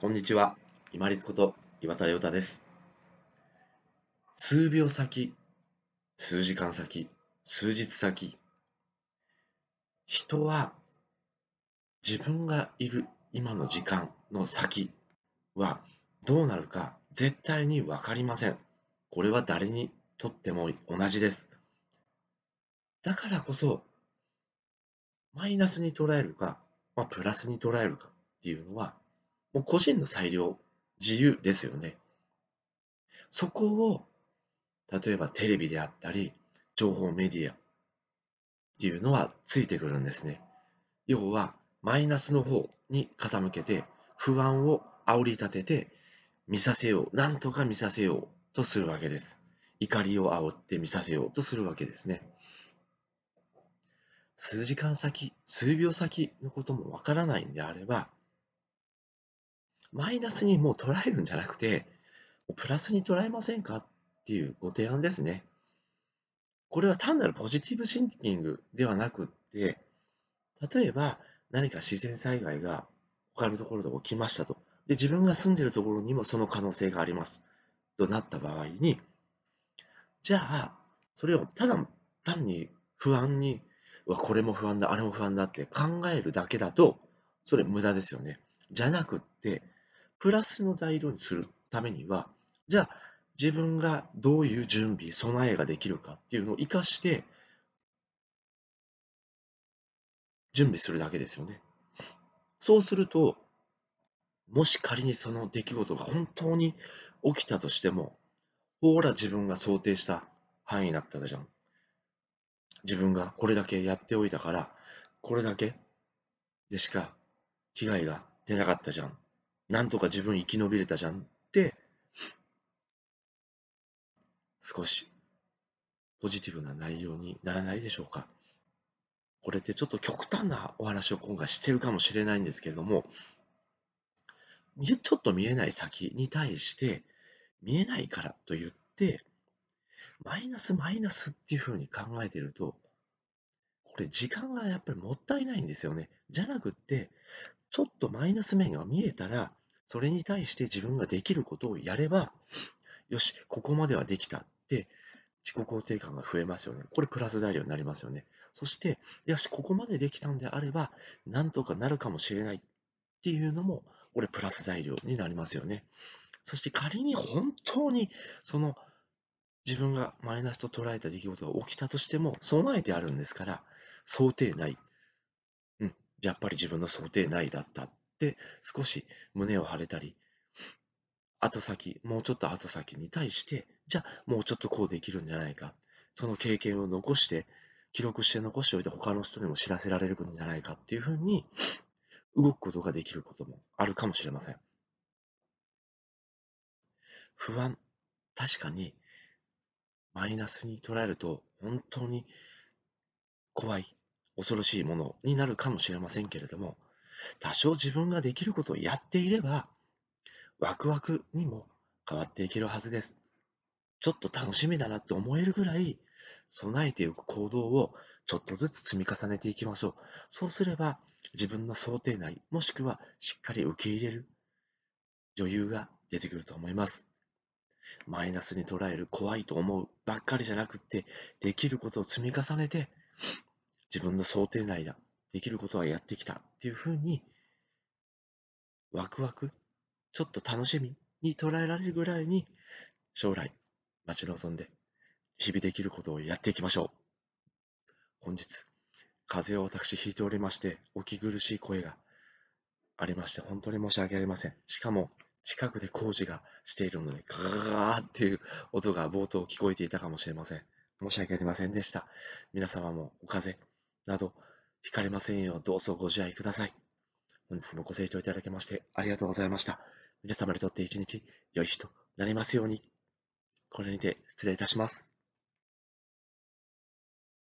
こんにちは。今立こと岩田亮太です。数秒先、数時間先、数日先。人は自分がいる今の時間の先はどうなるか絶対にわかりません。これは誰にとっても同じです。だからこそ、マイナスに捉えるか、まあ、プラスに捉えるかっていうのはもう個人の裁量、自由ですよね。そこを、例えばテレビであったり、情報メディアっていうのはついてくるんですね。要は、マイナスの方に傾けて、不安を煽り立てて、見させよう、なんとか見させようとするわけです。怒りを煽って見させようとするわけですね。数時間先、数秒先のこともわからないんであれば、マイナスにもう捉えるんじゃなくて、プラスに捉えませんかっていうご提案ですね。これは単なるポジティブシンキングではなくって、例えば何か自然災害が他のところで起きましたと。で、自分が住んでいるところにもその可能性があります。となった場合に、じゃあ、それをただ単に不安に、わ、これも不安だ、あれも不安だって考えるだけだと、それ無駄ですよね。じゃなくって、プラスの材料にするためには、じゃあ自分がどういう準備、備えができるかっていうのを活かして、準備するだけですよね。そうすると、もし仮にその出来事が本当に起きたとしても、ほら自分が想定した範囲だったじゃん。自分がこれだけやっておいたから、これだけでしか被害が出なかったじゃん。なんとか自分生き延びれたじゃんって、少しポジティブな内容にならないでしょうか。これってちょっと極端なお話を今回してるかもしれないんですけれども、ちょっと見えない先に対して、見えないからと言って、マイナスマイナスっていうふうに考えてると、これ時間がやっぱりもったいないんですよね。じゃなくって、ちょっとマイナス面が見えたら、それに対して自分ができることをやれば、よし、ここまではできたって自己肯定感が増えますよね。これプラス材料になりますよね。そして、よし、ここまでできたんであれば、なんとかなるかもしれないっていうのも、これプラス材料になりますよね。そして仮に本当にその自分がマイナスと捉えた出来事が起きたとしても備えてあるんですから、想定内。うん、やっぱり自分の想定内だったで、少し胸を張れたり、後先、もうちょっと後先に対して、じゃあもうちょっとこうできるんじゃないか。その経験を残して、記録して残しておいて他の人にも知らせられるんじゃないかっていうふうに動くことができることもあるかもしれません。不安、確かにマイナスに捉えると本当に怖い、恐ろしいものになるかもしれませんけれども、多少自分ができることをやっていれば、ワクワクにも変わっていけるはずです。ちょっと楽しみだなって思えるぐらい、備えておく行動をちょっとずつ積み重ねていきましょう。そうすれば、自分の想定内、もしくはしっかり受け入れる余裕が出てくると思います。マイナスに捉える怖いと思うばっかりじゃなくって、できることを積み重ねて、自分の想定内だ。できることはやってきたっていうふうに、ワクワク、ちょっと楽しみに捉えられるぐらいに、将来、待ち望んで、日々できることをやっていきましょう。本日、風邪を私ひいておりまして、お気苦しい声がありまして、本当に申し訳ありません。しかも、近くで工事がしているので、ガガガガーっていう音が冒頭聞こえていたかもしれません。申し訳ありませんでした。皆様もお風邪など、惹かれませんよどうぞご自愛ください。本日もご清聴いただきましてありがとうございました。皆様にとって一日良い日となりますように。これにて失礼いたします。